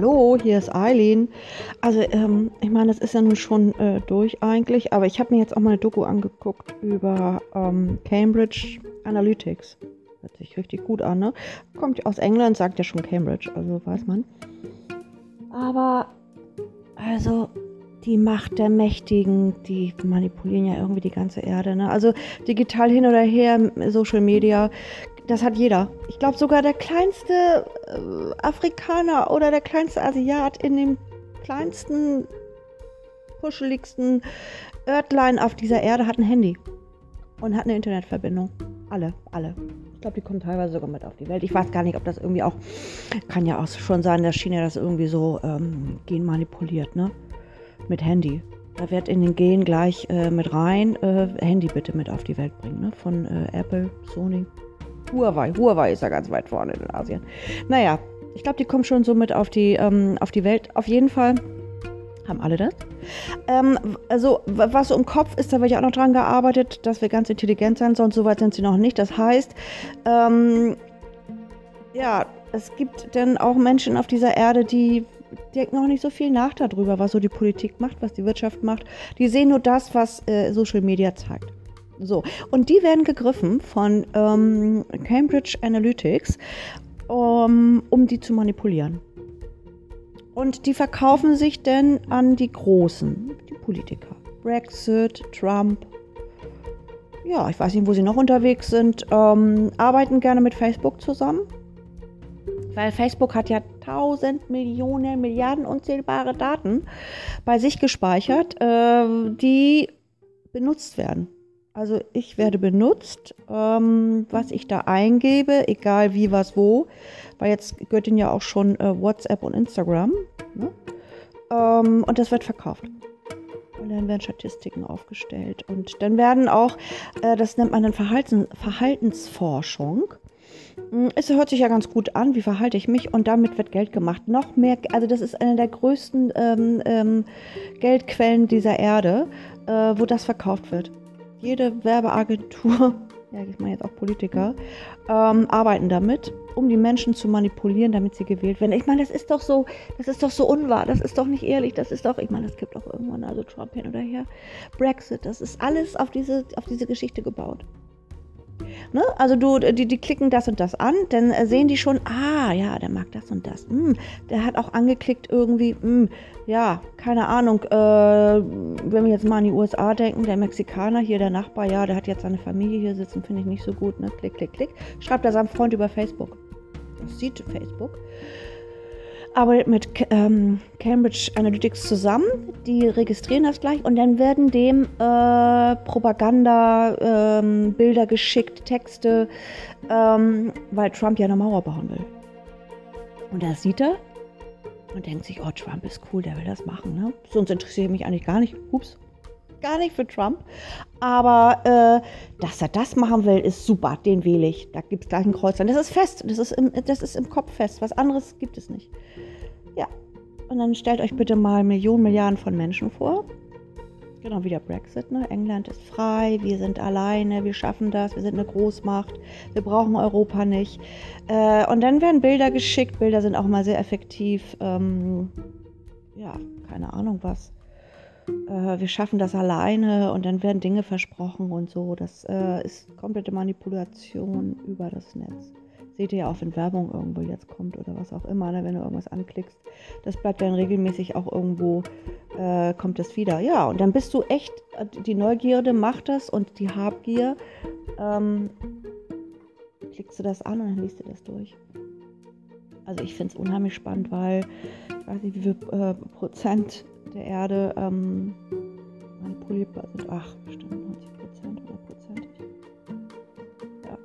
Hallo, hier ist Eileen. Also, ähm, ich meine, das ist ja nun schon äh, durch eigentlich, aber ich habe mir jetzt auch mal eine Doku angeguckt über ähm, Cambridge Analytics. Hört sich richtig gut an, ne? Kommt aus England, sagt ja schon Cambridge, also weiß man. Aber, also, die Macht der Mächtigen, die manipulieren ja irgendwie die ganze Erde, ne? Also, digital hin oder her, Social Media, das hat jeder. Ich glaube sogar der kleinste äh, Afrikaner oder der kleinste Asiat in dem kleinsten, kuscheligsten Örtlein auf dieser Erde hat ein Handy und hat eine Internetverbindung. Alle, alle. Ich glaube, die kommen teilweise sogar mit auf die Welt. Ich weiß gar nicht, ob das irgendwie auch, kann ja auch schon sein, dass China das irgendwie so ähm, genmanipuliert, ne? Mit Handy. Da wird in den Gen gleich äh, mit rein, äh, Handy bitte mit auf die Welt bringen, ne? Von äh, Apple, Sony. Huawei. Huawei ist ja ganz weit vorne in Asien. Naja, ich glaube, die kommen schon so mit auf die, ähm, auf die Welt. Auf jeden Fall haben alle das. Ähm, also, was so im Kopf ist, da wird ja auch noch dran gearbeitet, dass wir ganz intelligent sein sollen. Soweit sind sie noch nicht. Das heißt, ähm, ja, es gibt dann auch Menschen auf dieser Erde, die denken auch nicht so viel nach darüber, was so die Politik macht, was die Wirtschaft macht. Die sehen nur das, was äh, Social Media zeigt. So, und die werden gegriffen von ähm, Cambridge Analytics, um, um die zu manipulieren. Und die verkaufen sich denn an die Großen, die Politiker. Brexit, Trump. Ja, ich weiß nicht, wo sie noch unterwegs sind. Ähm, arbeiten gerne mit Facebook zusammen. Weil Facebook hat ja tausend Millionen, Milliarden unzählbare Daten bei sich gespeichert, äh, die benutzt werden. Also ich werde benutzt, ähm, was ich da eingebe, egal wie, was, wo. Weil jetzt gehört ihnen ja auch schon äh, WhatsApp und Instagram. Ne? Ähm, und das wird verkauft. Und dann werden Statistiken aufgestellt. Und dann werden auch, äh, das nennt man dann Verhaltens Verhaltensforschung. Hm, es hört sich ja ganz gut an, wie verhalte ich mich und damit wird Geld gemacht. Noch mehr, also das ist eine der größten ähm, ähm, Geldquellen dieser Erde, äh, wo das verkauft wird jede Werbeagentur, ja, ich meine jetzt auch Politiker, ähm, arbeiten damit, um die Menschen zu manipulieren, damit sie gewählt werden. Ich meine, das ist doch so, das ist doch so unwahr, das ist doch nicht ehrlich, das ist doch, ich meine, es gibt auch irgendwann also Trump hin oder her, Brexit, das ist alles auf diese, auf diese Geschichte gebaut. Ne? Also du, die, die klicken das und das an, dann äh, sehen die schon, ah, ja, der mag das und das. Hm, der hat auch angeklickt irgendwie, hm, ja, keine Ahnung, äh, wenn wir jetzt mal an die USA denken, der Mexikaner hier, der Nachbar, ja, der hat jetzt seine Familie hier sitzen, finde ich nicht so gut, ne? Klick, klick, klick. Schreibt er seinem Freund über Facebook. Das sieht Facebook arbeitet mit ähm, Cambridge Analytics zusammen. Die registrieren das gleich und dann werden dem äh, Propaganda, ähm, Bilder geschickt, Texte, ähm, weil Trump ja eine Mauer bauen will. Und da sieht er und denkt sich, oh, Trump ist cool, der will das machen. Ne? Sonst interessiere ich mich eigentlich gar nicht. Ups gar nicht für Trump. Aber äh, dass er das machen will, ist super. Den wähle ich. Da gibt es gleich ein Kreuz. Das ist fest. Das ist, im, das ist im Kopf fest. Was anderes gibt es nicht. Ja. Und dann stellt euch bitte mal Millionen, Milliarden von Menschen vor. Genau wie der Brexit. Ne? England ist frei, wir sind alleine, wir schaffen das, wir sind eine Großmacht, wir brauchen Europa nicht. Äh, und dann werden Bilder geschickt. Bilder sind auch mal sehr effektiv. Ähm, ja, keine Ahnung was äh, wir schaffen das alleine und dann werden Dinge versprochen und so. Das äh, ist komplette Manipulation über das Netz. Seht ihr ja auch, wenn Werbung irgendwo jetzt kommt oder was auch immer, ne, wenn du irgendwas anklickst. Das bleibt dann regelmäßig auch irgendwo, äh, kommt das wieder. Ja, und dann bist du echt, die Neugierde macht das und die Habgier. Ähm, klickst du das an und dann liest du das durch. Also ich finde es unheimlich spannend, weil ich weiß nicht, wie viel äh, Prozent der Erde ähm, manipulierbar sind. Ach, bestimmt 90 Prozent, 100 Prozent. Ja.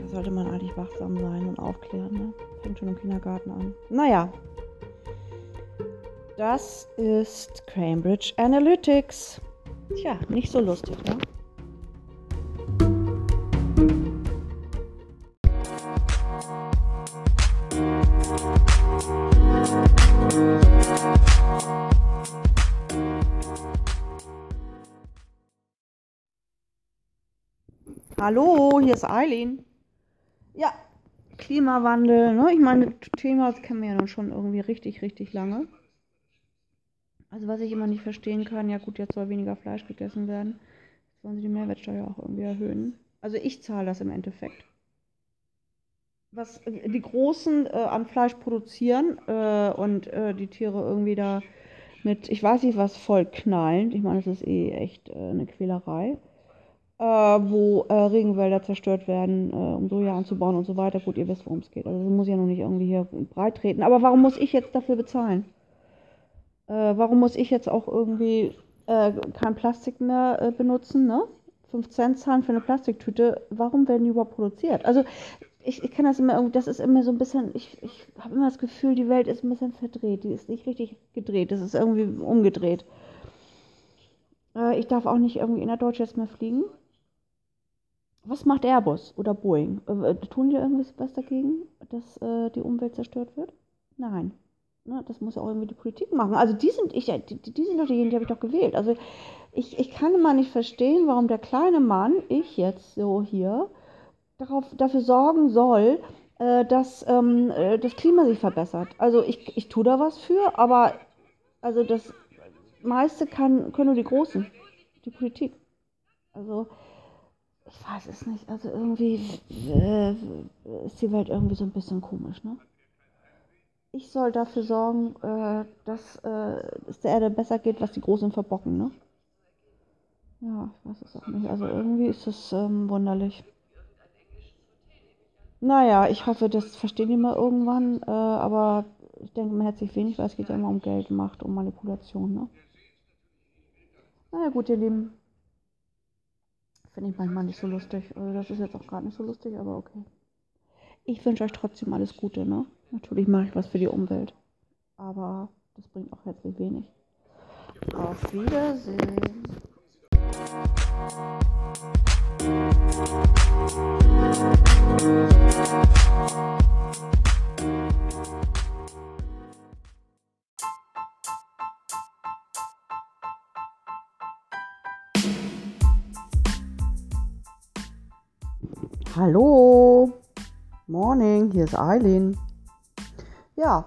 Da sollte man eigentlich wachsam sein und aufklären. Ne? Fängt schon im Kindergarten an. Naja. Das ist Cambridge Analytics. Tja, nicht so lustig, ne? Hallo, hier ist Eileen. Ja, Klimawandel, ne? Ich meine, Thema das kennen wir ja nun schon irgendwie richtig, richtig lange. Also was ich immer nicht verstehen kann, ja gut, jetzt soll weniger Fleisch gegessen werden. Jetzt wollen sie die Mehrwertsteuer auch irgendwie erhöhen. Also ich zahle das im Endeffekt. Was äh, die Großen äh, an Fleisch produzieren äh, und äh, die Tiere irgendwie da mit, ich weiß nicht was, voll knallen. Ich meine, das ist eh echt äh, eine Quälerei. Äh, wo Regenwälder zerstört werden, um Soja anzubauen und so weiter. Gut, ihr wisst, worum es geht. Also das muss ja noch nicht irgendwie hier breit treten. Aber warum muss ich jetzt dafür bezahlen? warum muss ich jetzt auch irgendwie kein Plastik mehr benutzen, ne? 5 Cent zahlen für eine Plastiktüte, warum werden die überhaupt produziert? Also ich, ich kann das immer irgendwie, das ist immer so ein bisschen, ich, ich habe immer das Gefühl, die Welt ist ein bisschen verdreht, die ist nicht richtig gedreht, das ist irgendwie umgedreht. Äh, ich darf auch nicht irgendwie in der Deutsch jetzt mehr fliegen. Was macht Airbus oder Boeing? Äh, tun die irgendwas dagegen, dass äh, die Umwelt zerstört wird? Nein. Ne, das muss ja auch irgendwie die Politik machen. Also die sind, ich, die, die sind doch diejenigen, die habe ich doch gewählt. Also ich, ich kann immer nicht verstehen, warum der kleine Mann, ich jetzt so hier, darauf, dafür sorgen soll, äh, dass ähm, äh, das Klima sich verbessert. Also ich, ich tue da was für, aber also das meiste kann, können nur die Großen, die Politik. Also ich weiß es nicht. Also irgendwie äh, ist die Welt irgendwie so ein bisschen komisch, ne? Ich soll dafür sorgen, äh, dass äh, es der Erde besser geht, was die Großen verbocken, ne? Ja, ich weiß es auch nicht. Also irgendwie ist es ähm, wunderlich. Naja, ich hoffe, das verstehen die mal irgendwann. Äh, aber ich denke, man hätte sich wenig, weil es geht ja immer um Geld, Macht, um Manipulation. Ne? Naja, gut, ihr Lieben. Finde ich manchmal nicht so lustig. Also das ist jetzt auch gerade nicht so lustig, aber okay. Ich wünsche euch trotzdem alles Gute. Ne? Natürlich mache ich was für die Umwelt. Aber das bringt auch herzlich wenig. Auf Wiedersehen. Hallo, Morning, hier ist Eileen. Ja,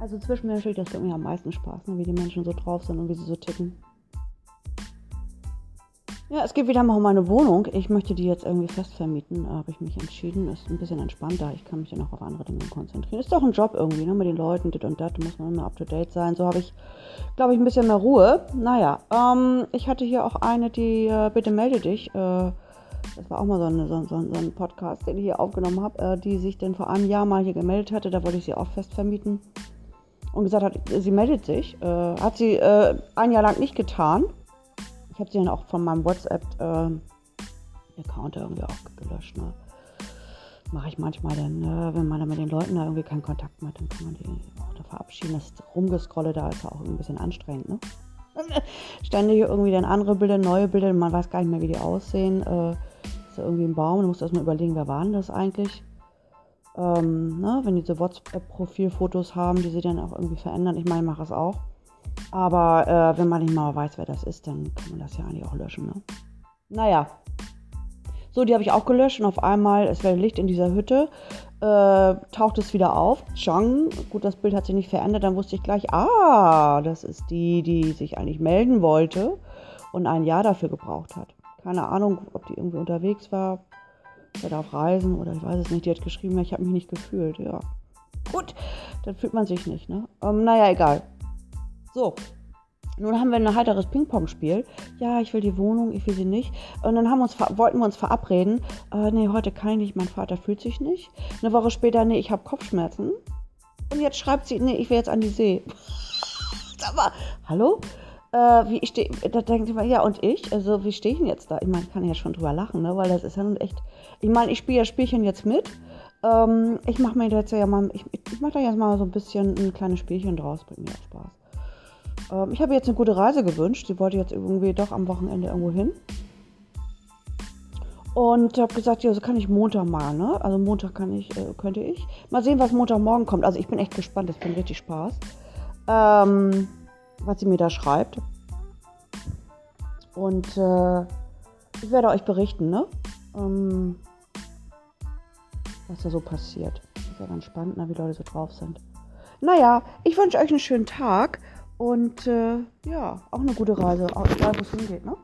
also zwischenmenschlich, das gibt mir am meisten Spaß, ne, wie die Menschen so drauf sind und wie sie so ticken. Ja, es geht wieder mal um meine Wohnung. Ich möchte die jetzt irgendwie fest vermieten. Habe ich mich entschieden. Ist ein bisschen entspannter. Ich kann mich dann auch auf andere Dinge konzentrieren. Ist doch ein Job irgendwie, ne? Mit den Leuten, dit und dat. Da muss man immer up to date sein. So habe ich, glaube ich, ein bisschen mehr Ruhe. Naja, ähm, ich hatte hier auch eine, die, äh, bitte melde dich. Äh, das war auch mal so, eine, so, so, so, ein Podcast, den ich hier aufgenommen habe, äh, die sich dann vor einem Jahr mal hier gemeldet hatte. Da wollte ich sie auch fest vermieten. Und gesagt hat, sie meldet sich. Äh, hat sie äh, ein Jahr lang nicht getan. Ich habe sie dann auch von meinem WhatsApp-Account äh, irgendwie auch gelöscht. Ne? Mache ich manchmal dann, äh, wenn man dann mit den Leuten da irgendwie keinen Kontakt mehr hat, dann kann man die auch da verabschieden. Das Rumgescrolle da ist auch ein bisschen anstrengend. Ne? Ständig irgendwie dann andere Bilder, neue Bilder, man weiß gar nicht mehr, wie die aussehen. Ja irgendwie ein Baum, du musst erstmal überlegen, wer waren das eigentlich. Ähm, ne? Wenn diese WhatsApp-Profilfotos haben, die sie dann auch irgendwie verändern. Ich meine, ich mache es auch. Aber äh, wenn man nicht mal weiß, wer das ist, dann kann man das ja eigentlich auch löschen. Ne? Naja. So, die habe ich auch gelöscht und auf einmal, es wäre Licht in dieser Hütte, äh, taucht es wieder auf. Chang, gut, das Bild hat sich nicht verändert, dann wusste ich gleich, ah, das ist die, die sich eigentlich melden wollte und ein Jahr dafür gebraucht hat. Keine Ahnung, ob die irgendwie unterwegs war, oder auf Reisen oder ich weiß es nicht. Die hat geschrieben, ich habe mich nicht gefühlt, ja. Gut, dann fühlt man sich nicht, ne? Ähm, naja, egal. So, nun haben wir ein heiteres Ping-Pong-Spiel. Ja, ich will die Wohnung, ich will sie nicht. Und dann haben uns, wollten wir uns verabreden. Äh, nee, heute kann ich nicht, mein Vater fühlt sich nicht. Eine Woche später, nee, ich habe Kopfschmerzen. Und jetzt schreibt sie, nee, ich will jetzt an die See. Sag mal, hallo? Äh, wie ich stehe, da denkt man, ja, und ich? Also, wie stehe ich denn jetzt da? Ich meine, ich kann ja schon drüber lachen, ne? Weil das ist ja nun echt. Ich meine, ich spiele ja Spielchen jetzt mit. Ähm, ich mache mir jetzt ja mal, ich, ich mache da jetzt mal so ein bisschen ein kleines Spielchen draus, bringt mir auch Spaß. Ähm, ich habe jetzt eine gute Reise gewünscht. Sie wollte jetzt irgendwie doch am Wochenende irgendwo hin. Und habe gesagt, ja, so kann ich Montag mal, ne? Also Montag kann ich, äh, könnte ich. Mal sehen, was Montagmorgen kommt. Also ich bin echt gespannt, das bringt richtig Spaß. Ähm, was sie mir da schreibt. Und äh, ich werde euch berichten, ne? Ähm, was da so passiert. Ist ja ganz spannend, ne, wie Leute so drauf sind. Naja, ich wünsche euch einen schönen Tag und äh, ja, auch eine gute Reise, auch egal wo es hingeht, ne?